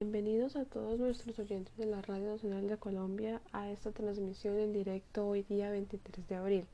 Bienvenidos a todos nuestros oyentes de la Radio Nacional de Colombia a esta transmisión en directo hoy día 23 de abril.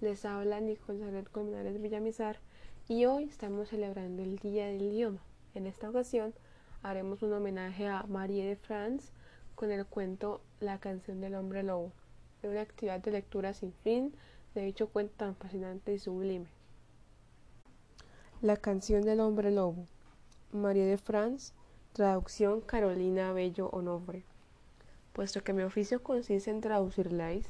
Les habla Nicole Colmenares Villamizar y hoy estamos celebrando el Día del Idioma. En esta ocasión haremos un homenaje a Marie de France con el cuento La canción del hombre lobo, de una actividad de lectura sin fin de dicho cuento tan fascinante y sublime. La canción del hombre lobo, Marie de France, traducción Carolina Bello Onofre. Puesto que mi oficio consiste en traducirlas,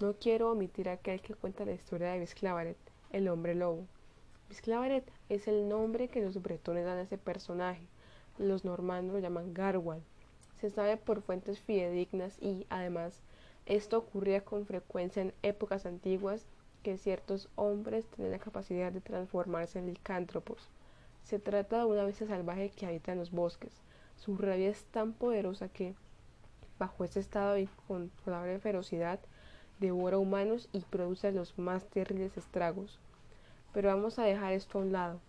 no quiero omitir aquel que cuenta la historia de Bisclavaret, el hombre lobo. Bisclavaret es el nombre que los bretones dan a ese personaje. Los normandos lo llaman Garwal. Se sabe por fuentes fidedignas y, además, esto ocurría con frecuencia en épocas antiguas que ciertos hombres tenían la capacidad de transformarse en licántropos. Se trata de una bestia salvaje que habita en los bosques. Su rabia es tan poderosa que, bajo este estado de incontrolable ferocidad, devora humanos y produce los más terribles estragos. Pero vamos a dejar esto a un lado,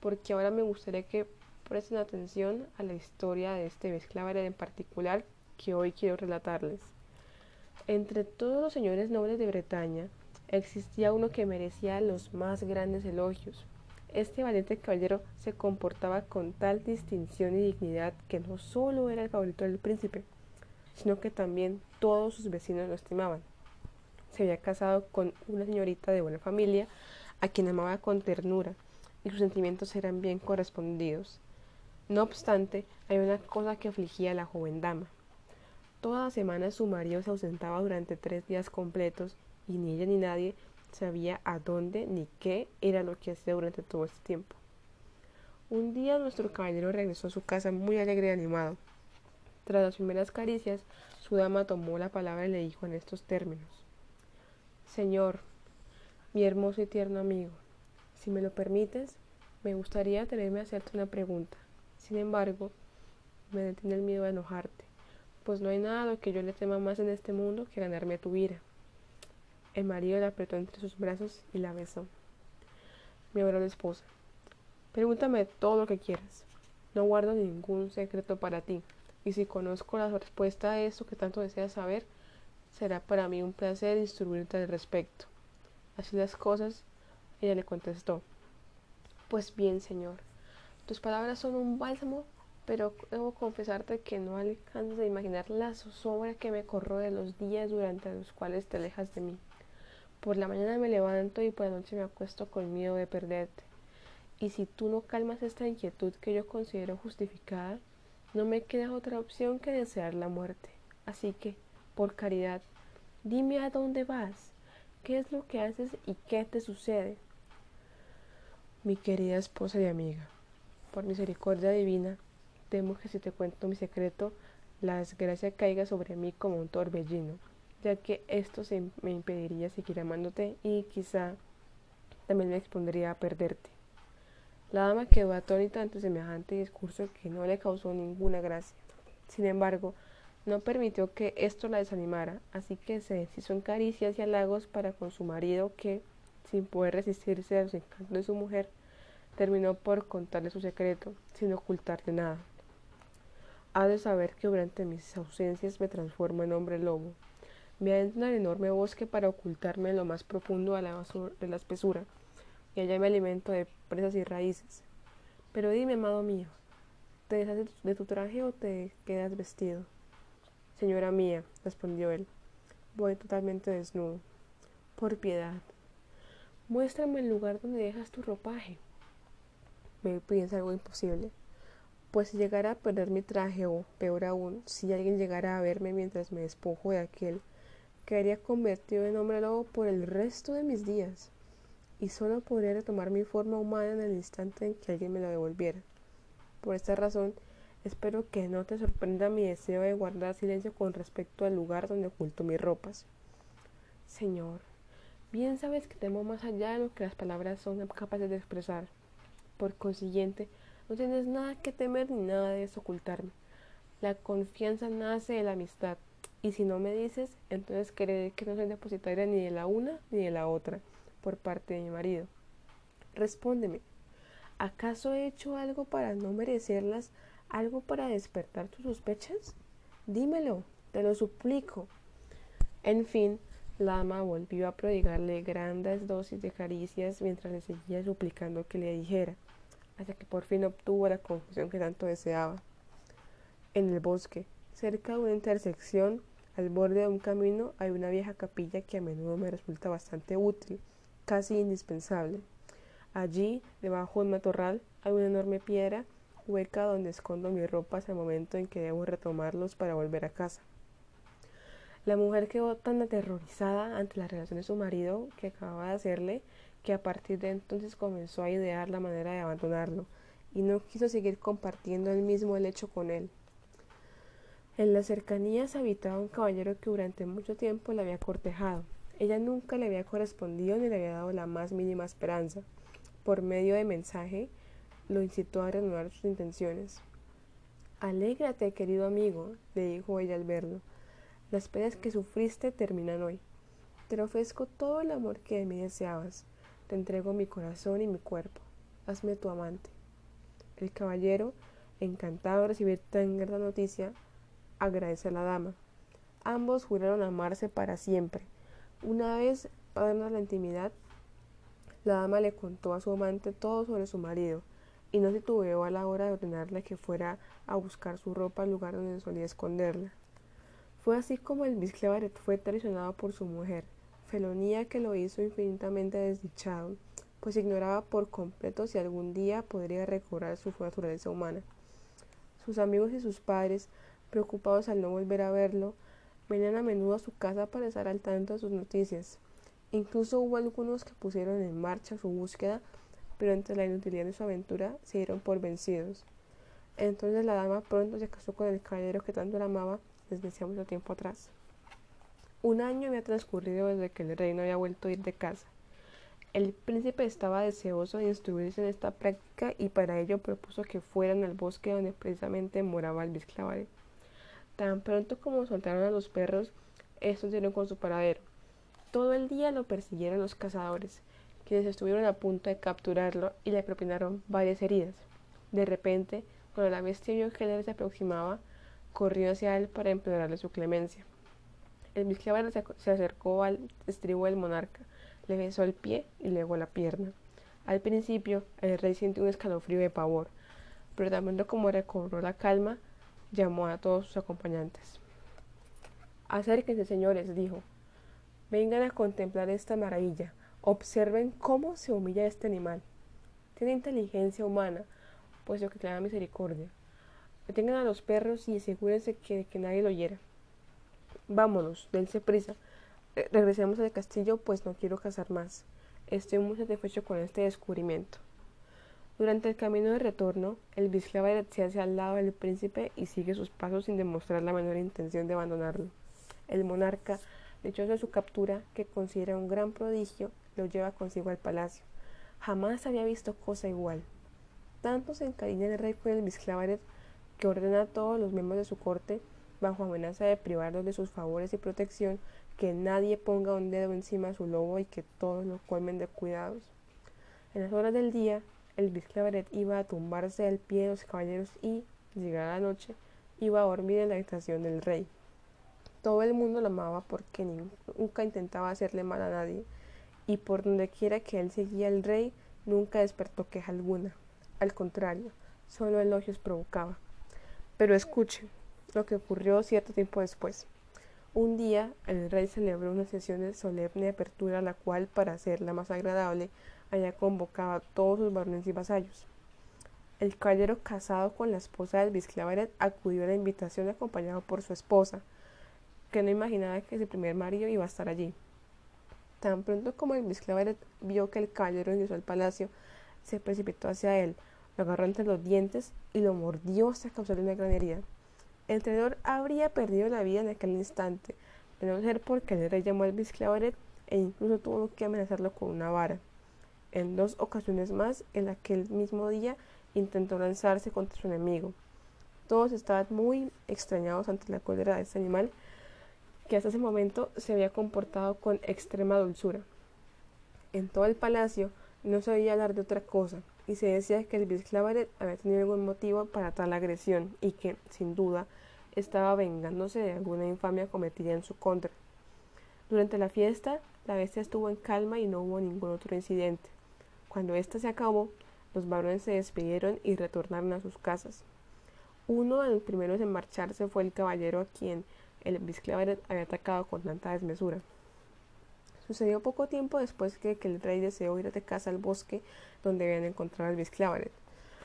porque ahora me gustaría que presten atención a la historia de este Vesclavaret en particular que hoy quiero relatarles. Entre todos los señores nobles de Bretaña, existía uno que merecía los más grandes elogios. Este valiente caballero se comportaba con tal distinción y dignidad que no solo era el favorito del príncipe, sino que también todos sus vecinos lo estimaban. Se había casado con una señorita de buena familia, a quien amaba con ternura, y sus sentimientos eran bien correspondidos. No obstante, hay una cosa que afligía a la joven dama. Toda semana su marido se ausentaba durante tres días completos y ni ella ni nadie sabía a dónde ni qué era lo que hacía durante todo este tiempo. Un día nuestro caballero regresó a su casa muy alegre y animado. Tras las primeras caricias, su dama tomó la palabra y le dijo en estos términos Señor, mi hermoso y tierno amigo, si me lo permites, me gustaría tenerme a hacerte una pregunta. Sin embargo, me detiene el miedo a enojarte pues no hay nada a lo que yo le tema más en este mundo que ganarme tu vida. El marido la apretó entre sus brazos y la besó. Mi la esposa, pregúntame todo lo que quieras. No guardo ningún secreto para ti, y si conozco la respuesta a eso que tanto deseas saber, será para mí un placer instruirte al respecto. Así las cosas, ella le contestó. Pues bien, señor, tus palabras son un bálsamo pero debo confesarte que no alcanzas a imaginar la zozobra que me de los días durante los cuales te alejas de mí. Por la mañana me levanto y por la noche me acuesto con miedo de perderte. Y si tú no calmas esta inquietud que yo considero justificada, no me queda otra opción que desear la muerte. Así que, por caridad, dime a dónde vas, qué es lo que haces y qué te sucede. Mi querida esposa y amiga, por misericordia divina, Temo que si te cuento mi secreto, la desgracia caiga sobre mí como un torbellino, ya que esto se me impediría seguir amándote y quizá también me expondría a perderte. La dama quedó atónita ante semejante discurso que no le causó ninguna gracia. Sin embargo, no permitió que esto la desanimara, así que se deshizo en caricias y halagos para con su marido que, sin poder resistirse a los encantos de su mujer, terminó por contarle su secreto, sin ocultarle nada. Ha de saber que durante mis ausencias me transformo en hombre lobo. Me adentro en el enorme bosque para ocultarme en lo más profundo de la, de la espesura, y allá me alimento de presas y raíces. Pero dime, amado mío, ¿te deshaces de tu traje o te quedas vestido? Señora mía, respondió él, voy totalmente desnudo. Por piedad, muéstrame el lugar donde dejas tu ropaje. Me piensa algo imposible pues si llegara a perder mi traje o, peor aún, si alguien llegara a verme mientras me despojo de aquel, quedaría convertido en hombre lobo por el resto de mis días, y solo podría retomar mi forma humana en el instante en que alguien me la devolviera. Por esta razón, espero que no te sorprenda mi deseo de guardar silencio con respecto al lugar donde oculto mis ropas. Señor, bien sabes que temo más allá de lo que las palabras son capaces de expresar. Por consiguiente, no tienes nada que temer ni nada de desocultarme. La confianza nace de la amistad. Y si no me dices, entonces creeré que no soy depositaria ni de la una ni de la otra por parte de mi marido. Respóndeme. ¿Acaso he hecho algo para no merecerlas ¿Algo para despertar tus sospechas? Dímelo, te lo suplico. En fin, la ama volvió a prodigarle grandes dosis de caricias mientras le seguía suplicando que le dijera, hasta que por fin obtuvo la confusión que tanto deseaba. En el bosque, cerca de una intersección, al borde de un camino, hay una vieja capilla que a menudo me resulta bastante útil, casi indispensable. Allí, debajo de un matorral, hay una enorme piedra hueca donde escondo mi ropa hasta el momento en que debo retomarlos para volver a casa. La mujer quedó tan aterrorizada ante la relación de su marido que acababa de hacerle que a partir de entonces comenzó a idear la manera de abandonarlo y no quiso seguir compartiendo el mismo lecho con él. En las cercanías habitaba un caballero que durante mucho tiempo la había cortejado. Ella nunca le había correspondido ni le había dado la más mínima esperanza. Por medio de mensaje, lo incitó a renovar sus intenciones. Alégrate, querido amigo, le dijo ella al verlo. Las penas que sufriste terminan hoy. Te ofrezco todo el amor que de mí deseabas. Te entrego mi corazón y mi cuerpo. Hazme tu amante. El caballero, encantado de recibir tan gran noticia, agradece a la dama. Ambos juraron amarse para siempre. Una vez para la intimidad, la dama le contó a su amante todo sobre su marido, y no se titubeó a la hora de ordenarle que fuera a buscar su ropa al lugar donde solía esconderla. Fue así como el Bisclevaret fue traicionado por su mujer, felonía que lo hizo infinitamente desdichado, pues ignoraba por completo si algún día podría recobrar su naturaleza humana. Sus amigos y sus padres, preocupados al no volver a verlo, venían a menudo a su casa para estar al tanto de sus noticias. Incluso hubo algunos que pusieron en marcha su búsqueda pero entre la inutilidad de su aventura se dieron por vencidos. Entonces la dama pronto se casó con el caballero que tanto la amaba desde hacía mucho tiempo atrás. Un año había transcurrido desde que el rey no había vuelto a ir de casa. El príncipe estaba deseoso de instruirse en esta práctica y para ello propuso que fueran al bosque donde precisamente moraba el bisclavare. Tan pronto como soltaron a los perros, estos dieron con su paradero. Todo el día lo persiguieron los cazadores, quienes estuvieron a punto de capturarlo y le propinaron varias heridas. De repente, cuando la bestia vio que él se aproximaba, corrió hacia él para implorarle su clemencia. El bisclavero se acercó al estribo del monarca, le besó el pie y luego la pierna. Al principio, el rey sintió un escalofrío de pavor, pero también como recobró la calma, llamó a todos sus acompañantes. Acérquense, señores, dijo. Vengan a contemplar esta maravilla. Observen cómo se humilla este animal. Tiene inteligencia humana, puesto que clama misericordia. Detengan a los perros y asegúrense que, que nadie lo hiera. Vámonos, dense prisa. regresemos al castillo, pues no quiero cazar más. Estoy muy satisfecho con este descubrimiento. Durante el camino de retorno, el bisclava se hace al lado del príncipe y sigue sus pasos sin demostrar la menor intención de abandonarlo. El monarca, dichoso de su captura, que considera un gran prodigio, lo lleva consigo al palacio. Jamás había visto cosa igual. Tanto se encariña el rey con el Bisclavaret que ordena a todos los miembros de su corte, bajo amenaza de privarlos de sus favores y protección, que nadie ponga un dedo encima a su lobo y que todos lo colmen de cuidados. En las horas del día, el Bisclavaret iba a tumbarse al pie de los caballeros y, llegada la noche, iba a dormir en la habitación del rey. Todo el mundo lo amaba porque nunca intentaba hacerle mal a nadie y por donde quiera que él seguía al rey, nunca despertó queja alguna. Al contrario, solo elogios provocaba. Pero escuchen lo que ocurrió cierto tiempo después. Un día el rey celebró una sesión de solemne apertura, la cual, para hacerla más agradable, había convocado a todos sus varones y vasallos. El caballero casado con la esposa del Bisclavaret acudió a la invitación acompañado por su esposa, que no imaginaba que su primer marido iba a estar allí. Tan pronto como el Bisclaveret vio que el caballero ingresó al palacio, se precipitó hacia él, lo agarró entre los dientes y lo mordió hasta causarle una gran herida. El traidor habría perdido la vida en aquel instante, de no ser porque el rey llamó al Bisclaveret e incluso tuvo que amenazarlo con una vara. En dos ocasiones más, en aquel mismo día, intentó lanzarse contra su enemigo. Todos estaban muy extrañados ante la cólera de este animal que hasta ese momento se había comportado con extrema dulzura. En todo el palacio no se oía hablar de otra cosa, y se decía que el Bisclavaret había tenido algún motivo para tal agresión y que, sin duda, estaba vengándose de alguna infamia cometida en su contra. Durante la fiesta, la bestia estuvo en calma y no hubo ningún otro incidente. Cuando ésta se acabó, los varones se despidieron y retornaron a sus casas. Uno de los primeros en marcharse fue el caballero a quien el Bisclavaret había atacado con tanta desmesura. Sucedió poco tiempo después que, el rey deseó ir de casa al bosque donde habían encontrado al Bisclavaret.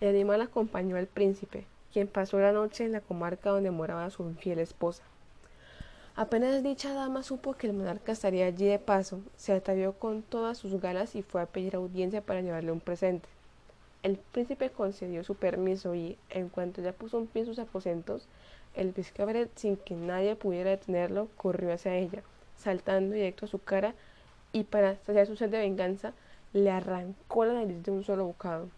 El animal acompañó al príncipe, quien pasó la noche en la comarca donde moraba su infiel esposa. Apenas dicha dama supo que el monarca estaría allí de paso, se atavió con todas sus galas y fue a pedir audiencia para llevarle un presente. El príncipe concedió su permiso y, en cuanto ya puso un pie en sus aposentos, el Bisclavaret, sin que nadie pudiera detenerlo, corrió hacia ella, saltando directo a su cara y para saciar su sed de venganza le arrancó la nariz de un solo bocado.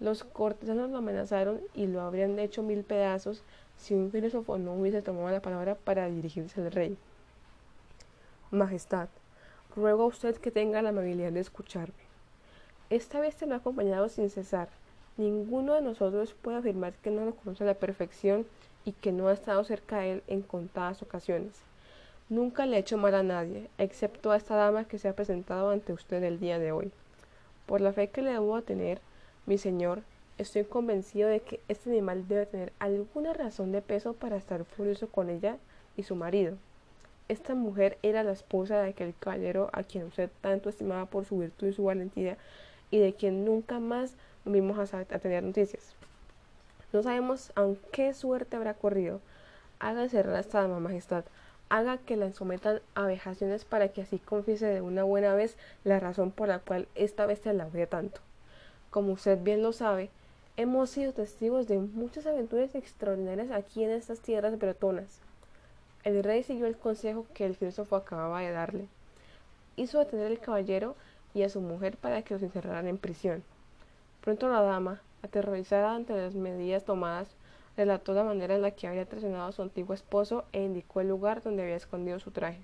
Los cortesanos lo amenazaron y lo habrían hecho mil pedazos si un filósofo no hubiese tomado la palabra para dirigirse al rey. Majestad, ruego a usted que tenga la amabilidad de escucharme. Esta vez te lo ha acompañado sin cesar. Ninguno de nosotros puede afirmar que no lo conoce a la perfección y que no ha estado cerca de él en contadas ocasiones. Nunca le he hecho mal a nadie, excepto a esta dama que se ha presentado ante usted el día de hoy. Por la fe que le debo tener, mi señor, estoy convencido de que este animal debe tener alguna razón de peso para estar furioso con ella y su marido. Esta mujer era la esposa de aquel caballero a quien usted tanto estimaba por su virtud y su valentía y de quien nunca más vimos a, a tener noticias. No sabemos aún qué suerte habrá corrido. Haga cerrar esta dama, majestad haga que la sometan a vejaciones para que así confiese de una buena vez la razón por la cual esta bestia la odia tanto. Como usted bien lo sabe, hemos sido testigos de muchas aventuras extraordinarias aquí en estas tierras bretonas. El rey siguió el consejo que el filósofo acababa de darle. Hizo detener al caballero y a su mujer para que los encerraran en prisión. Pronto la dama, aterrorizada ante las medidas tomadas, relató la manera en la que había traicionado a su antiguo esposo e indicó el lugar donde había escondido su traje.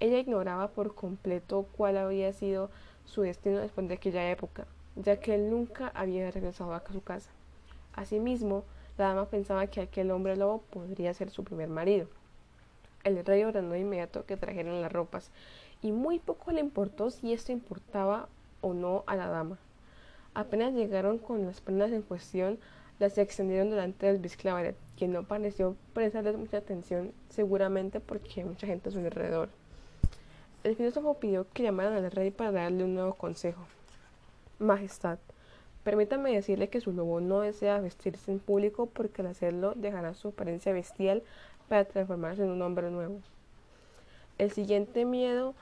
Ella ignoraba por completo cuál había sido su destino después de aquella época, ya que él nunca había regresado a su casa. Asimismo, la dama pensaba que aquel hombre lobo podría ser su primer marido. El rey ordenó de inmediato que trajeran las ropas, y muy poco le importó si esto importaba o no a la dama. Apenas llegaron con las prendas en cuestión, las extendieron delante del Bisclavaret, quien no pareció prestarles mucha atención, seguramente porque mucha gente a su alrededor. El filósofo pidió que llamaran al rey para darle un nuevo consejo. Majestad, permítame decirle que su lobo no desea vestirse en público porque al hacerlo dejará su apariencia bestial para transformarse en un hombre nuevo. El siguiente miedo,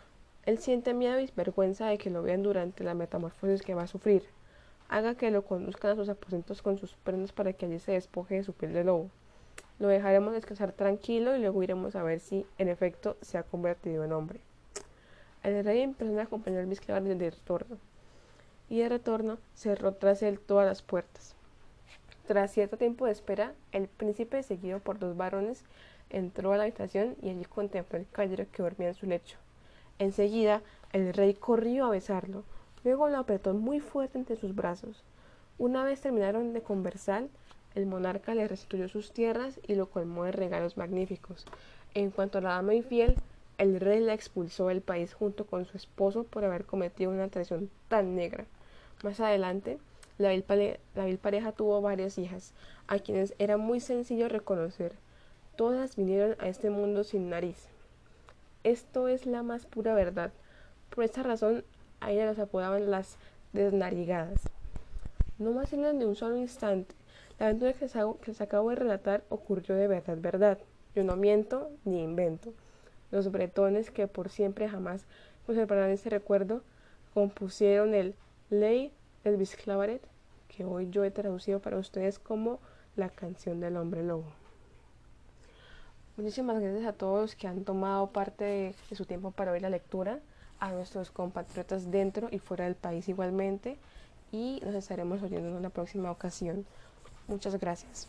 él siente miedo y vergüenza de que lo vean durante la metamorfosis que va a sufrir haga que lo conduzcan a sus aposentos con sus prendas para que allí se despoje de su piel de lobo. Lo dejaremos descansar tranquilo y luego iremos a ver si, en efecto, se ha convertido en hombre. El rey empezó a acompañar al Bisclavar de retorno, y de retorno cerró tras él todas las puertas. Tras cierto tiempo de espera, el príncipe, seguido por dos varones, entró a la habitación y allí contempló al caballero que dormía en su lecho. Enseguida, el rey corrió a besarlo, Luego lo apretó muy fuerte entre sus brazos. Una vez terminaron de conversar, el monarca le restituyó sus tierras y lo colmó de regalos magníficos. En cuanto a la dama infiel, el rey la expulsó del país junto con su esposo por haber cometido una traición tan negra. Más adelante, la vil, pareja tuvo varias hijas, a quienes era muy sencillo reconocer. Todas vinieron a este mundo sin nariz. Esto es la más pura verdad. Por esta razón, a ella las apodaban las desnarigadas. No más en de un solo instante. La aventura que les, acabo de relatar ocurrió de verdad, verdad. Yo no miento ni invento. Los bretones, que por siempre jamás conservarán ese recuerdo, compusieron el Ley del Bisclavaret, que hoy yo he traducido para ustedes como la canción del hombre lobo. Muchísimas gracias a todos los que han tomado parte de, de su tiempo para oír la lectura a nuestros compatriotas dentro y fuera del país igualmente y nos estaremos oyendo en una próxima ocasión. Muchas gracias.